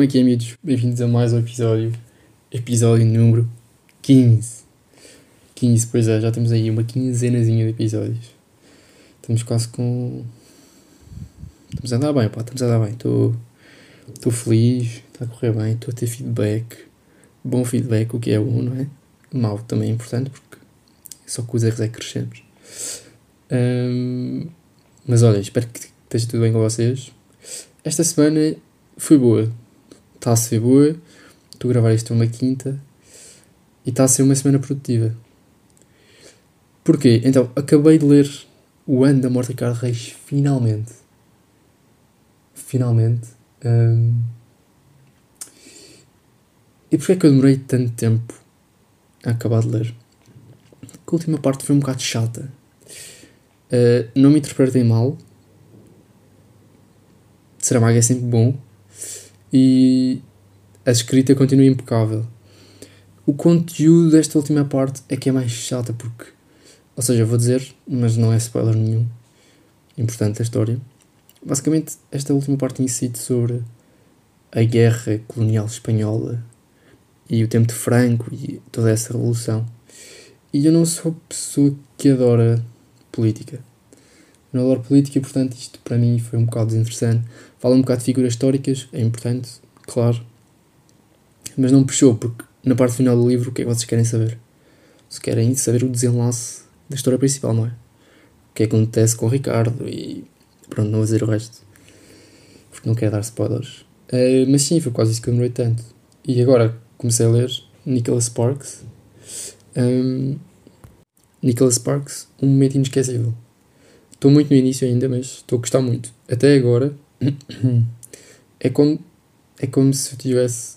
Como é que é, amigos? Bem-vindos a mais um episódio. Episódio número 15. 15, pois é, já temos aí uma quinzenazinha de episódios. Estamos quase com. Estamos a andar bem, pá, estamos a andar bem. Estou feliz, está a correr bem, estou a ter feedback. Bom feedback, o que é bom, não é? Mal também é importante, porque só com os erros é que crescemos. Um, mas olha, espero que esteja tudo bem com vocês. Esta semana foi boa. Está a ser boa. Estou a gravar isto uma quinta. E está a ser uma semana produtiva. Porquê? Então, acabei de ler O Ano da Morte de Ricardo Reis, finalmente. Finalmente. Um... E porquê é que eu demorei tanto tempo a acabar de ler? Porque a última parte foi um bocado chata. Uh, não me interpretem mal. Saramago é sempre bom. E a escrita continua impecável. O conteúdo desta última parte é que é mais chata porque. Ou seja, vou dizer, mas não é spoiler nenhum. Importante da história. Basicamente, esta última parte incide sobre a guerra colonial espanhola e o tempo de Franco e toda essa revolução. E eu não sou pessoa que adora política. não adoro política, portanto, isto para mim foi um bocado desinteressante. Fala um bocado de figuras históricas, é importante, claro. Mas não puxou, porque na parte final do livro, o que é que vocês querem saber? Se querem saber o desenlace da história principal, não é? O que é que acontece com o Ricardo e. Pronto, não vou dizer o resto. Porque não quero dar spoilers. Uh, mas sim, foi quase isso que eu demorei tanto. E agora comecei a ler Nicholas Sparks. Um, Nicholas Sparks, um momento inesquecível. Estou muito no início ainda, mas estou a gostar muito. Até agora é como, é como se eu estivesse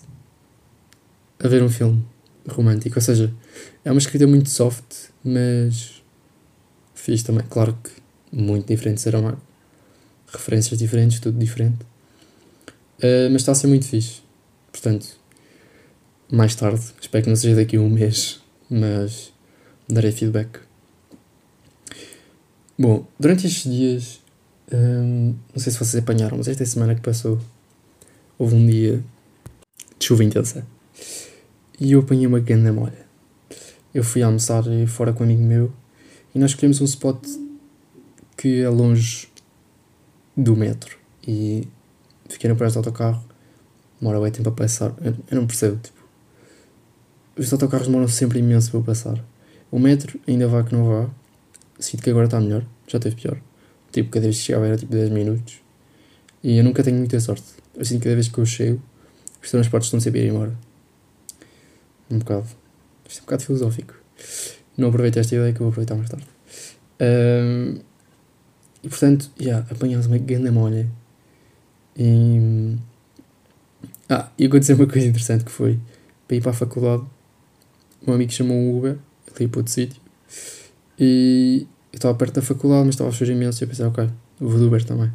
a ver um filme romântico. Ou seja, é uma escrita muito soft, mas fiz também. Claro que muito diferente de Saramago. Referências diferentes, tudo diferente. Uh, mas está a ser muito fixe. Portanto, mais tarde, espero que não seja daqui a um mês, mas darei feedback. Bom, durante estes dias, hum, não sei se vocês apanharam, mas esta semana que passou, houve um dia de chuva intensa e eu apanhei uma grande molha. Eu fui almoçar fora com um amigo meu e nós escolhemos um spot que é longe do metro e fiquei no preço do autocarro, demora bem tempo a passar. Eu, eu não percebo, tipo, os autocarros demoram sempre imenso para passar. O metro ainda vá que não vá. Sinto que agora está melhor. Já teve pior. Tipo, cada vez que chegava era tipo 10 minutos. E eu nunca tenho muita sorte. Que cada vez que eu chego, os transportes estão sempre a ir embora. Um bocado. Isto é um bocado filosófico. Não aproveito esta ideia que eu vou aproveitar mais tarde. Um, e portanto, já, yeah, apanhámos uma grande molha. E. Ah, e aconteceu uma coisa interessante que foi para ir para a faculdade. Um amigo chamou um Uber ali para outro sítio. E eu estava perto da faculdade, mas estava a chover imenso. E eu pensei, ok, vou do Uber também.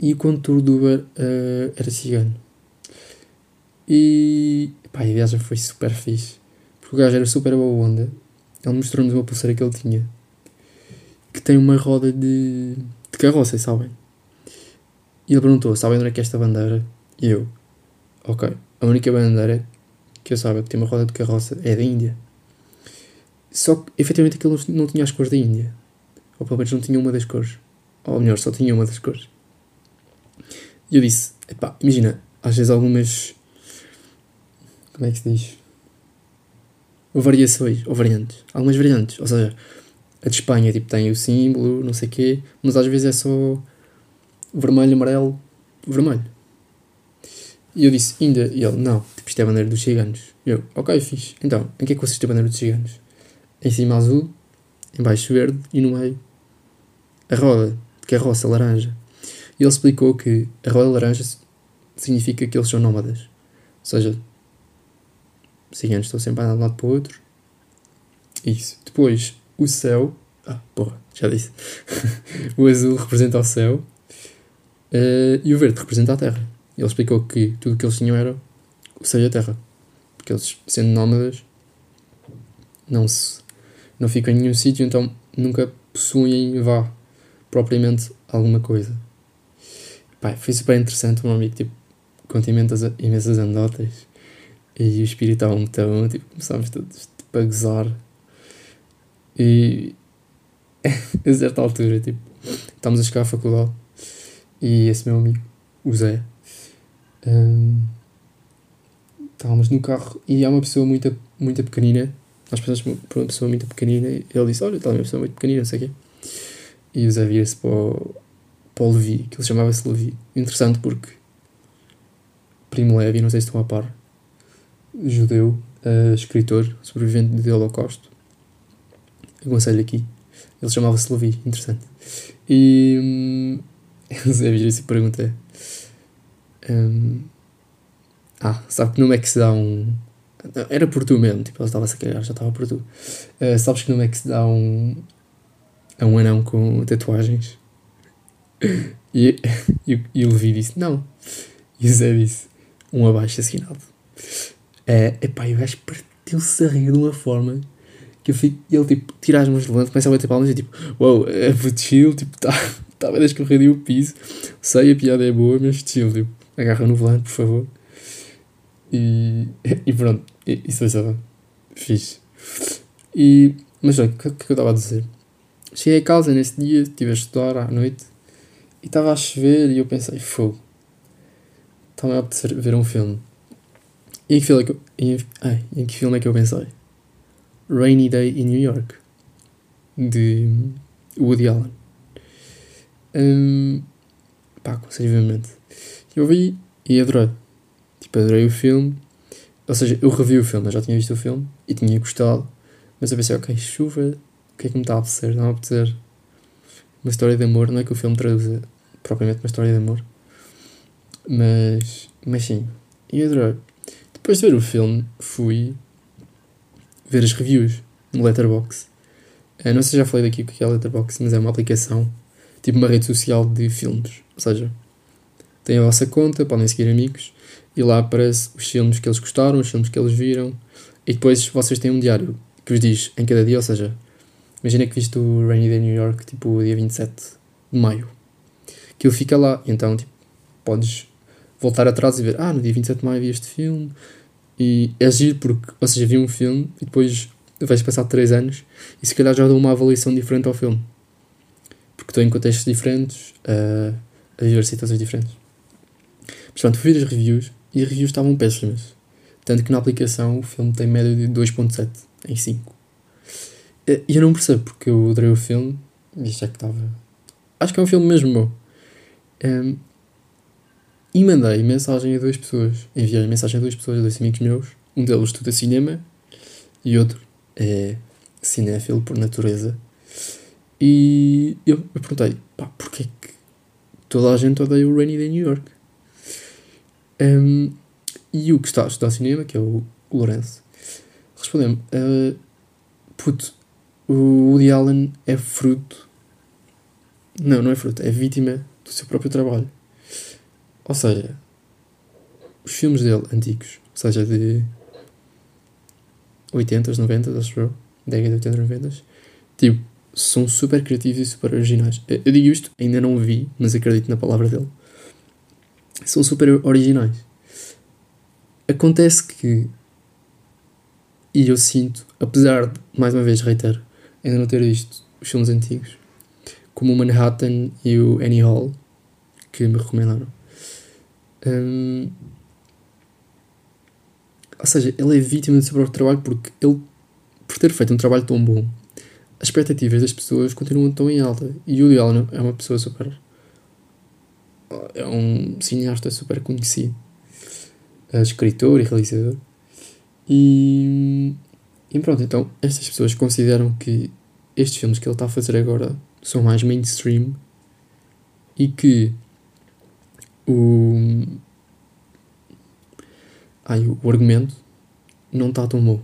E o condutor do Uber uh, era cigano. E pá, a viagem foi super fixe. Porque o gajo era super boa onda. Ele mostrou-nos uma pulseira que ele tinha. Que tem uma roda de, de carroça, sabem? E ele perguntou, sabem onde é que é esta bandeira? E eu, ok, a única bandeira que eu saiba que tem uma roda de carroça é da Índia. Só que, efetivamente, aquilo não tinha as cores da Índia. Ou pelo menos não tinha uma das cores. Ou melhor, só tinha uma das cores. E eu disse, epá, imagina, às vezes algumas... Como é que se diz? Variações, ou variantes. Algumas variantes. Ou seja, a de Espanha, tipo, tem o símbolo, não sei o quê, mas às vezes é só vermelho, amarelo, vermelho. E eu disse, Índia. E ele, não, tipo, isto é a bandeira dos ciganos. E eu, ok, fixe. Então, em que é que consiste a bandeira dos ciganos? Em cima azul, em baixo verde e no meio a roda de carroça laranja. E ele explicou que a roda laranja significa que eles são nómadas. Ou seja, ciganos estão sempre a andar de um lado para o outro. Isso. Depois, o céu. Ah, porra, já disse. o azul representa o céu uh, e o verde representa a terra. Ele explicou que tudo o que eles tinham era o céu e a terra. Porque eles, sendo nómadas, não se não ficam em nenhum sítio, então nunca possuem, vá, propriamente alguma coisa. Foi super interessante, um amigo tipo, conta imensas, imensas anedotas e o espírito estava muito bom, tipo, começámos todos tipo, a gozar. E a certa altura, tipo, estávamos a chegar à faculdade e esse meu amigo, o Zé, um, estávamos no carro e há uma pessoa muito, muito pequenina. Nós pensamos por uma pessoa muito pequenina e ele disse: Olha, está uma pessoa muito pequenina, não sei o quê. E o Zé vira-se para o, para o Levi, que ele chamava-se Levi. Interessante porque Primo Levi, não sei se estão a par, judeu, uh, escritor, sobrevivente do Holocausto. Aconselho aqui. Ele chamava-se Levi, interessante. E hum, Zé vira-se e pergunta: um, Ah, sabe que nome é que se dá um. Era por tu mesmo, tipo, estava-se a cagar, já estava por tu. Uh, sabes que nome é que se dá um. a um anão com tatuagens? e, e, e o Levi disse: Não. E o Zé disse: Um abaixo assinado. É, epá, e o gajo partiu-se a rir de uma forma que eu fico. Ele tipo, tira as mãos de levante, começa a bater palmas e tipo, uau, wow, é chill, tipo, está tá a escorrer o piso. Sei, a piada é boa, mas chill, tipo, agarra no volante, por favor. E, e pronto, isso foi só fixe. E, mas o que, que eu estava a dizer? Cheguei a casa nesse dia, estive a estudar à noite e estava a chover e eu pensei, fogo, estava a apetecer ver um filme. E em que filme é que eu, em, ai, em que filme é que eu pensei? Rainy Day in New York, de Woody Allen. Um, pá. Eu vi e adorei. Tipo, adorei o filme. Ou seja, eu revi o filme, eu já tinha visto o filme e tinha gostado. Mas eu pensei, ok, chuva, o que é que me está a apetecer? Não a apetecer uma história de amor. Não é que o filme traduza propriamente uma história de amor. Mas, mas sim, e adorei. Depois de ver o filme, fui ver as reviews no Letterboxd. Não sei se já falei daqui o que é Letterboxd, mas é uma aplicação, tipo uma rede social de filmes. Ou seja, tem a vossa conta, podem seguir amigos, e lá aparece os filmes que eles gostaram, os filmes que eles viram, e depois vocês têm um diário que vos diz em cada dia, ou seja, imagina que viste o Rainy Day New York, tipo, dia 27 de maio. Aquilo fica lá, então, tipo, podes voltar atrás e ver, ah, no dia 27 de maio vi este filme, e é giro porque, ou seja, vi um filme e depois vais passar 3 anos e se calhar já dou uma avaliação diferente ao filme. Porque estou em contextos diferentes, uh, a viver situações diferentes. Mas pronto, fui as reviews e as reviews estavam péssimas. Tanto que na aplicação o filme tem média de 2.7 em 5. E eu não percebo porque eu adorei o filme e já que estava. Acho que é um filme mesmo bom. Um, e mandei mensagem a duas pessoas. Enviei mensagem a duas pessoas, a dois amigos meus. Um deles estuda cinema e outro é cinéfilo por natureza. E eu, eu perguntei, pá, porquê que toda a gente odeia o Rainy Day New York? Um, e o que está a estudar cinema, que é o, o Lourenço, respondeu-me, uh, puto, o Woody Allen é fruto... Não, não é fruto, é vítima do seu próprio trabalho. Ou seja, os filmes dele antigos, ou seja, de 80s, 90s, acho eu, década de 80 90 tipo, são super criativos e super originais. Eu digo isto, ainda não vi, mas acredito na palavra dele. São super originais. Acontece que, e eu sinto, apesar de, mais uma vez, reitero, ainda não ter visto os filmes antigos, como o Manhattan e o Annie Hall, que me recomendaram Hum, ou seja, ele é vítima do seu próprio trabalho porque ele, por ter feito um trabalho tão bom, as expectativas das pessoas continuam tão em alta. E o Woody Allen é uma pessoa super. É um cineasta super conhecido, é escritor e realizador. E, e pronto, então estas pessoas consideram que estes filmes que ele está a fazer agora são mais mainstream e que o, ai, o argumento não está tão bom.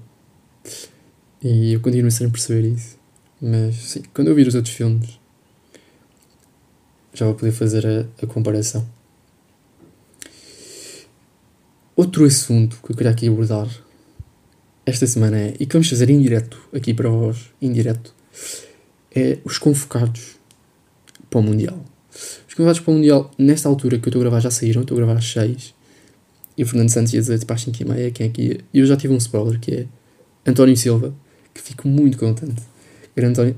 E eu continuo sem perceber isso. Mas sim, quando eu vir os outros filmes, já vou poder fazer a, a comparação. Outro assunto que eu queria aqui abordar esta semana é, e que vamos fazer indireto aqui para vós, indireto, é os convocados para o Mundial. Os convidados para o Mundial, nesta altura que eu estou a gravar, já saíram. Estou a gravar às 6. E o Fernando Santos ia dizer tipo às 5 e meia quem é que ia. E eu já tive um spoiler que é António Silva, que fico muito contente. Era António.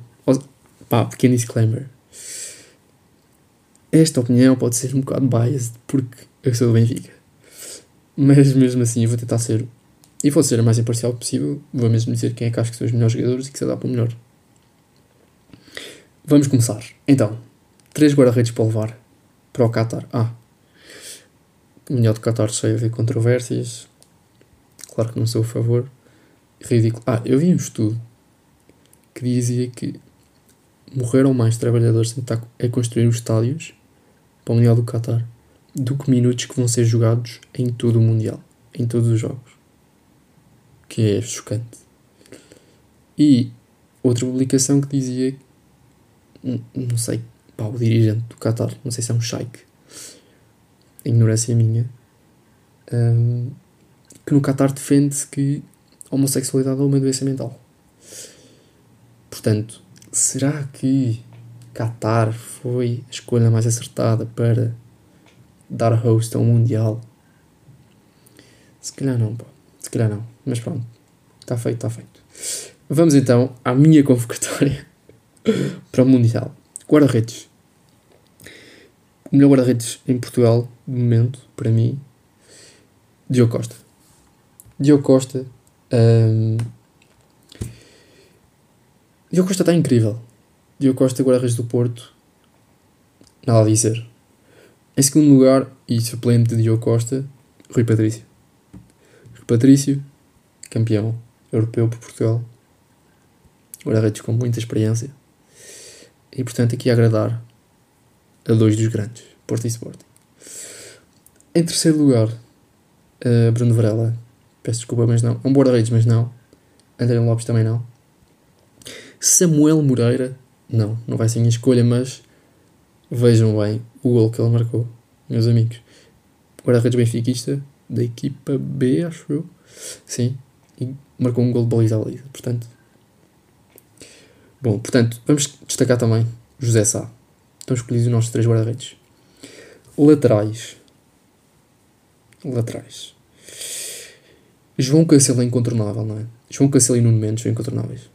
Pá, pequeno disclaimer. Esta opinião pode ser um bocado biased porque eu sou do Benfica. Mas mesmo assim eu vou tentar ser. E vou ser a mais imparcial possível. Vou mesmo dizer quem é que acho que são os melhores jogadores e que se dá para o melhor. Vamos começar. Então, três guarda-redes para levar para o Qatar. Ah, o melhor do Qatar cheio a ver controvérsias. Claro que não sou a favor. Ridículo. Ah, eu vi um estudo que dizia que morreram mais trabalhadores a a construir os estádios para o Mundial do Qatar do que minutos que vão ser jogados em todo o Mundial, em todos os jogos. Que é chocante. E outra publicação que dizia não sei, pá, o dirigente do Qatar, não sei se é um sheik, ignorância minha, um, que no Qatar defende-se que a homossexualidade é uma doença mental. Portanto, será que Qatar foi a escolha mais acertada para dar host a um Mundial? Se calhar não, pá. Se calhar não. Mas pronto. Está feito, está feito. Vamos então à minha convocatória para o Mundial. Guarda-redes. O melhor guarda-redes em Portugal, de momento, para mim, Diogo Costa. Diogo Costa. Um, Diogo Costa está incrível. Diogo Costa, guarda-redes do Porto. Nada a dizer. Em segundo lugar, e suplente de Diogo Costa, Rui Patrício. Rui Patrício, campeão europeu por Portugal. Guarda-redes com muita experiência e portanto aqui a agradar a dois dos grandes, Porto e Sporting. Em terceiro lugar, uh, Bruno Varela, peço desculpa, mas não. Um guarda-redes, mas não. André Lopes também não. Samuel Moreira, não, não vai ser minha escolha, mas vejam bem o gol que ele marcou, meus amigos. Guarda-redes benfiquista, da equipa B, acho eu. Sim, e marcou um gol de baliza baliza. Portanto, Bom, portanto, vamos destacar também José Sá. Estão escolhidos os nossos três guarda-redes. Laterais. Laterais. João Cancelo é incontornável, não é? João Cancelo e Nuno Mendes são incontornáveis.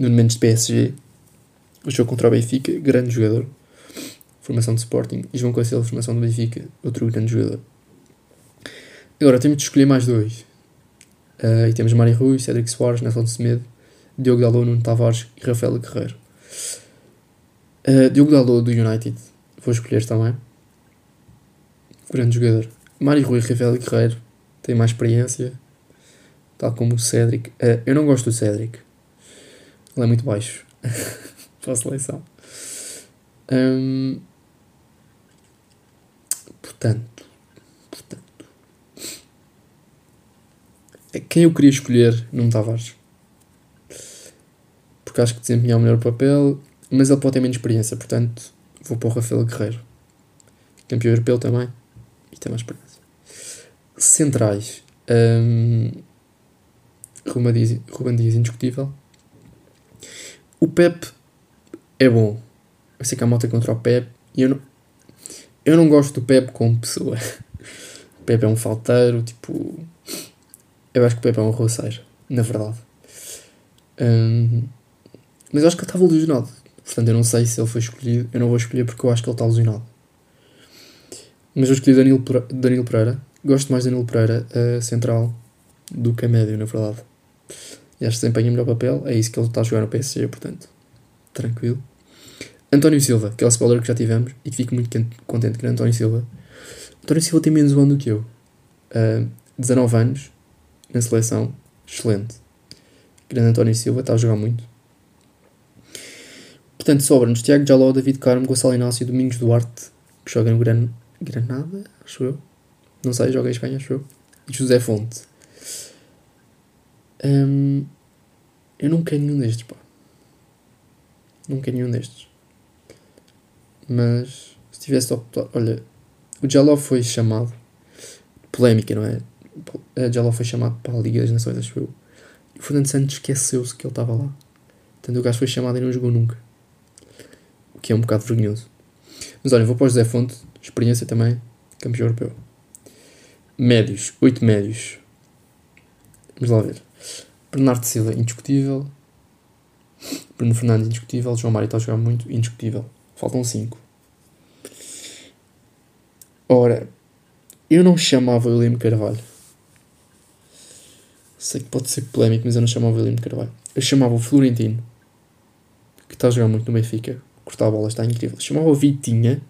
Nuno Mendes de PSG. O jogo contra o Benfica, grande jogador. Formação de Sporting. E João Cancelo, formação do Benfica, outro grande jogador. Agora, temos de escolher mais dois. Uh, e temos Mário Rui, Cédric Soares, Nelson Semedo Diogo Dalot, Nuno Tavares e Rafael Guerreiro. Uh, Diogo Dalot do United, vou escolher também. Grande jogador. Mário Rui Rafael Guerreiro têm mais experiência, tal como o Cédric. Uh, eu não gosto do Cédric, ele é muito baixo para a seleção. Um, portanto, portanto, quem eu queria escolher, Nuno Tavares porque acho que desempenhar o melhor papel, mas ele pode ter menos experiência, portanto vou para o Rafael Guerreiro, campeão europeu também, e tem mais experiência. Centrais, um, Ruben, Dias, Ruben Dias indiscutível. O Pep é bom. Eu sei que há malta contra o Pep e eu não, eu não gosto do Pep como pessoa. O Pep é um falteiro, tipo. Eu acho que o Pep é um roceiro, na verdade. Um, mas eu acho que ele estava lesionado. Portanto, eu não sei se ele foi escolhido. Eu não vou escolher porque eu acho que ele está lesionado. Mas eu escolhi Danilo, Danilo Pereira. Gosto mais de Danilo Pereira, a central, do que a médio, na verdade. E que desempenha o melhor papel. É isso que ele está a jogar no PSG, portanto, tranquilo. António Silva, que é o spoiler que já tivemos e que fico muito contente com António Silva. António Silva tem menos um ano do que eu. Uh, 19 anos, na seleção, excelente. Grande António Silva, está a jogar muito. Portanto, sobra-nos Tiago Jaló, David Carmo, Gonçalo Inácio, Domingos Duarte, que joga no Gran... Granada, acho eu. Não sei, joga em Espanha, acho eu. E José Fonte. Um, eu não quero nenhum destes, pá. Não quero nenhum destes. Mas, se tivesse de optar... Olha, o Jaló foi chamado... Polémica, não é? O Jaló foi chamado para a Liga das Nações, acho eu. E o Fernando Santos esqueceu-se que ele estava lá. Portanto, o gajo foi chamado e não jogou nunca que é um bocado vergonhoso. Mas olha, vou para o José Fonte, experiência também, campeão europeu. médios, 8 médios. Vamos lá ver. Bernardo Silva, indiscutível. Bruno Fernandes, indiscutível. João Mário está a jogar muito, indiscutível. Faltam 5. Ora, eu não chamava o William Carvalho. Sei que pode ser polémico, mas eu não chamava o William Carvalho. Eu chamava o Florentino, que está a jogar muito no Benfica. Cortar a bola está incrível. Chamava o Vitinha,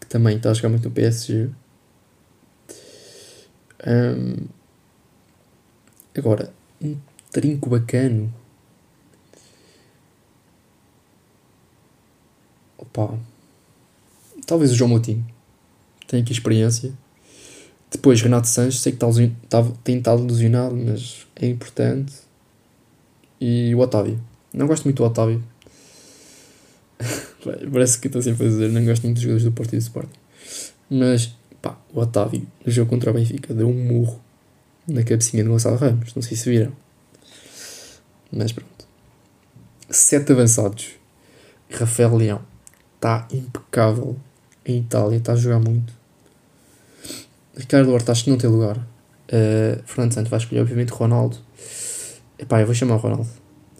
que também está a jogar muito no PSG. Um, agora, um trinco bacano. Opa. Talvez o João Moutinho. Tem aqui experiência. Depois Renato Sanches, sei que está, está, tem estado ilusionado, mas é importante. E o Otávio. Não gosto muito do Otávio. Parece que estou sempre a dizer, não gosto muito dos jogadores do Partido Sporting. Mas, pá, o Otávio, no jogo contra o Benfica, deu um murro na cabecinha de Gonçalo Ramos. Não sei se viram. Mas pronto. Sete avançados. Rafael Leão está impecável em Itália, está a jogar muito. Ricardo Horta acho que não tem lugar. Uh, Fernando Santos vai escolher, obviamente, Ronaldo. Epá, eu vou chamar o Ronaldo.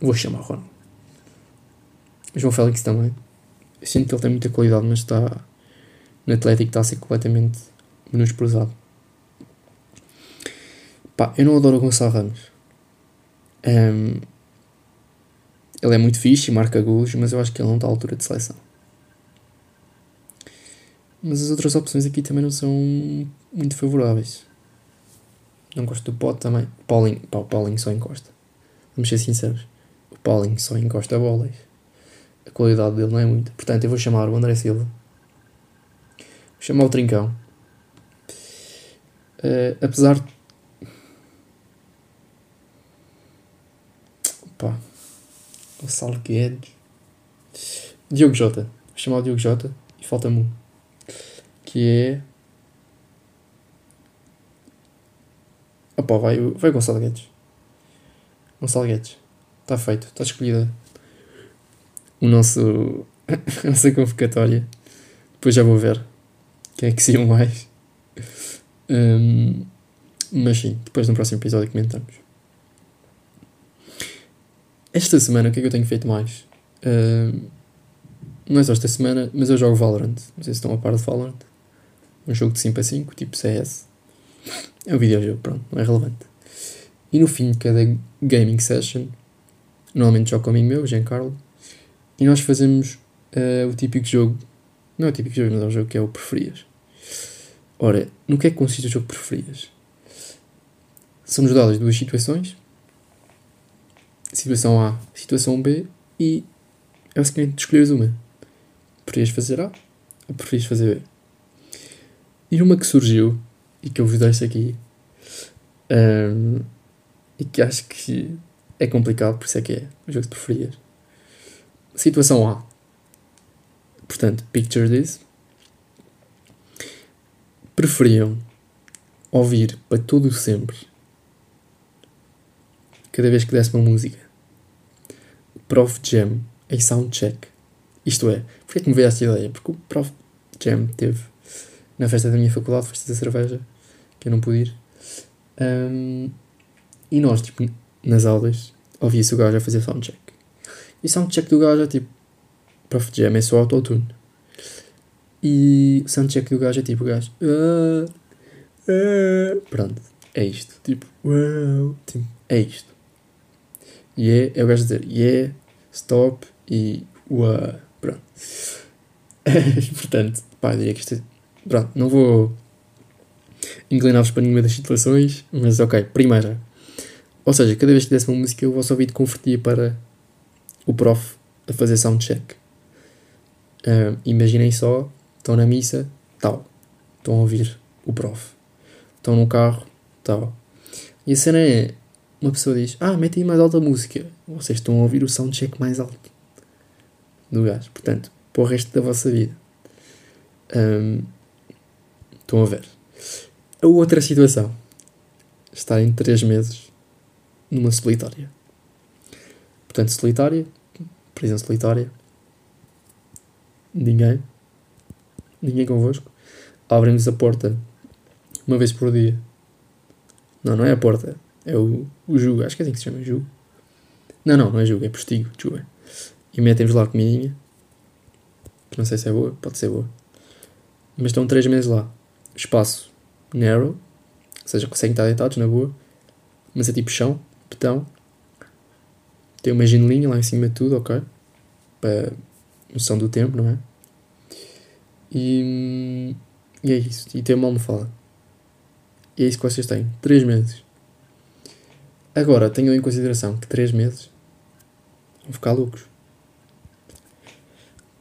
Vou chamar o Ronaldo. João Félix também. Eu sinto que ele tem muita qualidade, mas está. No Atlético está a ser completamente menosprezado. Pá, eu não adoro o Gonçalo Ramos. Um, ele é muito fixe e marca gols, mas eu acho que ele não está à altura de seleção. Mas as outras opções aqui também não são muito favoráveis. Não gosto do Pote também. Paulinho, pá, o Paulinho só encosta. Vamos ser sinceros. O Paulinho só encosta bolas. A qualidade dele não é muita. Portanto, eu vou chamar o André Silva. Vou chamar o Trincão. Uh, apesar de. Pá. Gonçalo Guedes. Diogo Jota. Vou chamar o Diogo Jota e falta-me um. Que é. Opa, vai, vai Gonçalo Guedes. Gonçalo Guedes. Está feito. Está escolhida o nosso, a nossa convocatória. Depois já vou ver quem é que saiu mais. Um, mas sim, depois no próximo episódio comentamos. Esta semana, o que é que eu tenho feito mais? Uh, não é só esta semana, mas eu jogo Valorant. Não sei se estão a par de Valorant. Um jogo de 5 a 5, tipo CS. É um videojogo, pronto, não é relevante. E no fim de cada gaming session, normalmente jogo com amigo meu, Giancarlo, e nós fazemos uh, o típico jogo. Não é o típico jogo, mas é um jogo que é o preferias. Ora, no que é que consiste o jogo preferias? São-nos dadas duas situações. Situação A, situação B e é o seguinte, escolheres uma. Preferias fazer A ou preferias fazer B? E uma que surgiu e que eu vos deixo aqui um, e que acho que é complicado, por isso é que é o jogo que preferias. Situação A. Portanto, picture this. Preferiam ouvir para todo o sempre, cada vez que desse uma música, Prof Jam em soundcheck. Isto é, porque é que me veio esta ideia? Porque o Prof Jam teve na festa da minha faculdade, festa da cerveja, que eu não pude ir. Um, e nós, tipo, nas aulas, ouvia-se o gajo a fazer soundcheck. E soundcheck do gajo é tipo, Prof Jam é só autotune. E o soundcheck do gajo é tipo, o gajo, ah, ah, pronto, é isto. Tipo, uau, tipo, é isto. E yeah, é o gajo dizer, yeah, stop e uau, pronto. Portanto, pá, diria que isto é, pronto, não vou inclinar-vos para nenhuma das situações, mas ok, primeira. Ou seja, cada vez que desse uma música, o vosso ouvido convertia para o prof a fazer soundcheck. Uh, imaginem só, estão na missa, tal. Estão a ouvir o prof. Estão no carro, tal. E a cena é, uma pessoa diz, ah, mete aí mais alta música. Vocês estão a ouvir o soundcheck mais alto do gajo. Portanto, para o resto da vossa vida. Um, estão a ver. A outra situação. Estarem três meses numa solitária. Portanto, solitária, prisão solitária, ninguém, ninguém convosco. abrem-nos a porta uma vez por dia. Não, não é a porta, é o, o jugo, acho que é assim que se chama, jugo. Não, não, não é jugo, é postigo, desculpa. E metem-vos lá comidinha, que não sei se é boa, pode ser boa. Mas estão 3 meses lá. Espaço narrow, ou seja, conseguem estar deitados na boa, mas é tipo chão, betão. Tem uma janelinha lá em cima de tudo, ok? Para noção do tempo, não é? E, e é isso. E tem uma almofada. E é isso que vocês têm. 3 meses. Agora, tenham em consideração que 3 meses vão ficar loucos.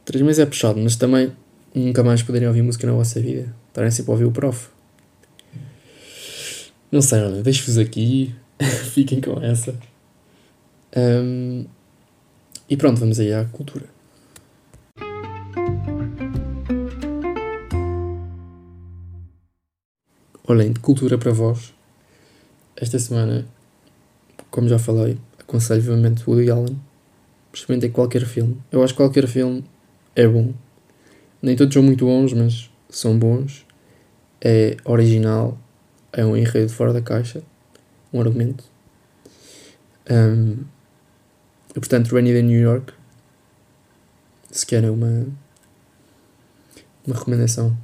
3 meses é puxado, mas também nunca mais poderem ouvir música na vossa vida. Estarem sempre a ouvir o prof. Não sei, olha, deixo-vos aqui. Fiquem com essa. Um, e pronto, vamos aí à cultura. Olhem, de cultura para vós, esta semana, como já falei, aconselho vivamente Woody Allen. Experimentem qualquer filme. Eu acho que qualquer filme é bom. Nem todos são muito bons, mas são bons. É original, é um enredo fora da caixa, um argumento. Um, e, portanto, Rainy Day New York, se querem uma, uma recomendação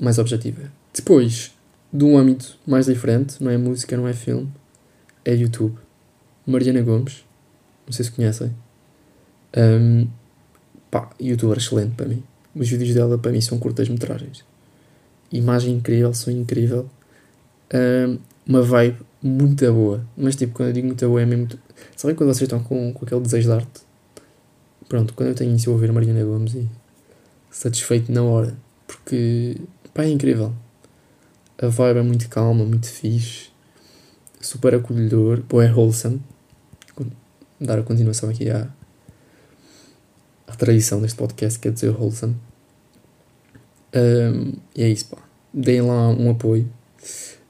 mais objetiva. Depois, de um âmbito mais diferente, não é música, não é filme, é YouTube. Mariana Gomes, não sei se conhecem. Um, pá, youtuber excelente para mim. Os vídeos dela para mim são curtas-metragens. Imagem incrível, som incrível. Um, uma vibe muito boa. Mas tipo, quando eu digo muito boa é mesmo. Sabem quando vocês estão com, com aquele desejo de arte? Pronto, quando eu tenho isso eu ouvir Mariana Gomes e satisfeito na hora. Porque pá, é incrível. A vibe é muito calma, muito fixe, super acolhedor, pô, é wholesome. Dar a continuação aqui à, à tradição deste podcast, quer dizer wholesome. Um, e é isso, pá. Deem lá um apoio.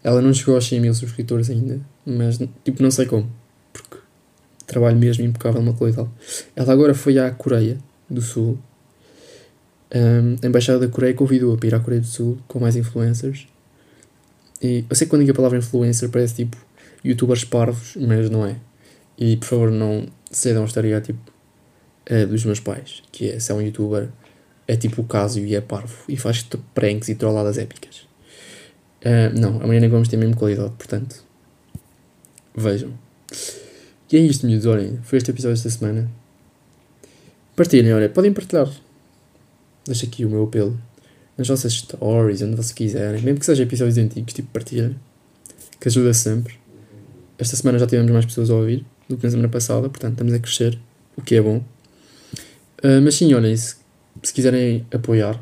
Ela não chegou aos 100 mil subscritores ainda, mas tipo, não sei como, porque trabalho mesmo impecável na qualidade. Ela agora foi à Coreia do Sul. Um, a Embaixada da Coreia convidou-a para ir à Coreia do Sul com mais influencers e eu sei que quando digo a palavra influencer parece tipo youtubers parvos, mas não é. E por favor não cedam ao estereótipo uh, dos meus pais, que é se é um youtuber, é tipo o caso e é parvo e faz pranks e trolladas épicas. Uh, não, a Mariana Gomes tem a mesma qualidade, portanto, vejam. E é isto, miúdos, olhem, foi este episódio esta semana. Partilhem, olha, podem partilhar. Deixa aqui o meu apelo nas vossas stories, onde vocês quiserem, mesmo que sejam episódios antigos, tipo partilha, que ajuda sempre. Esta semana já tivemos mais pessoas a ouvir do que na semana passada, portanto estamos a crescer, o que é bom. Uh, mas sim, olhem, se, se quiserem apoiar,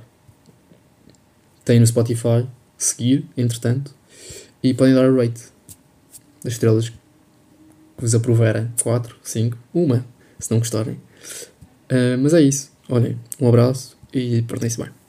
têm no Spotify, seguir, entretanto, e podem dar a rate das estrelas que vos aproverem. 4, 5, uma, se não gostarem. Uh, mas é isso. Olhem, um abraço e portem-se bem.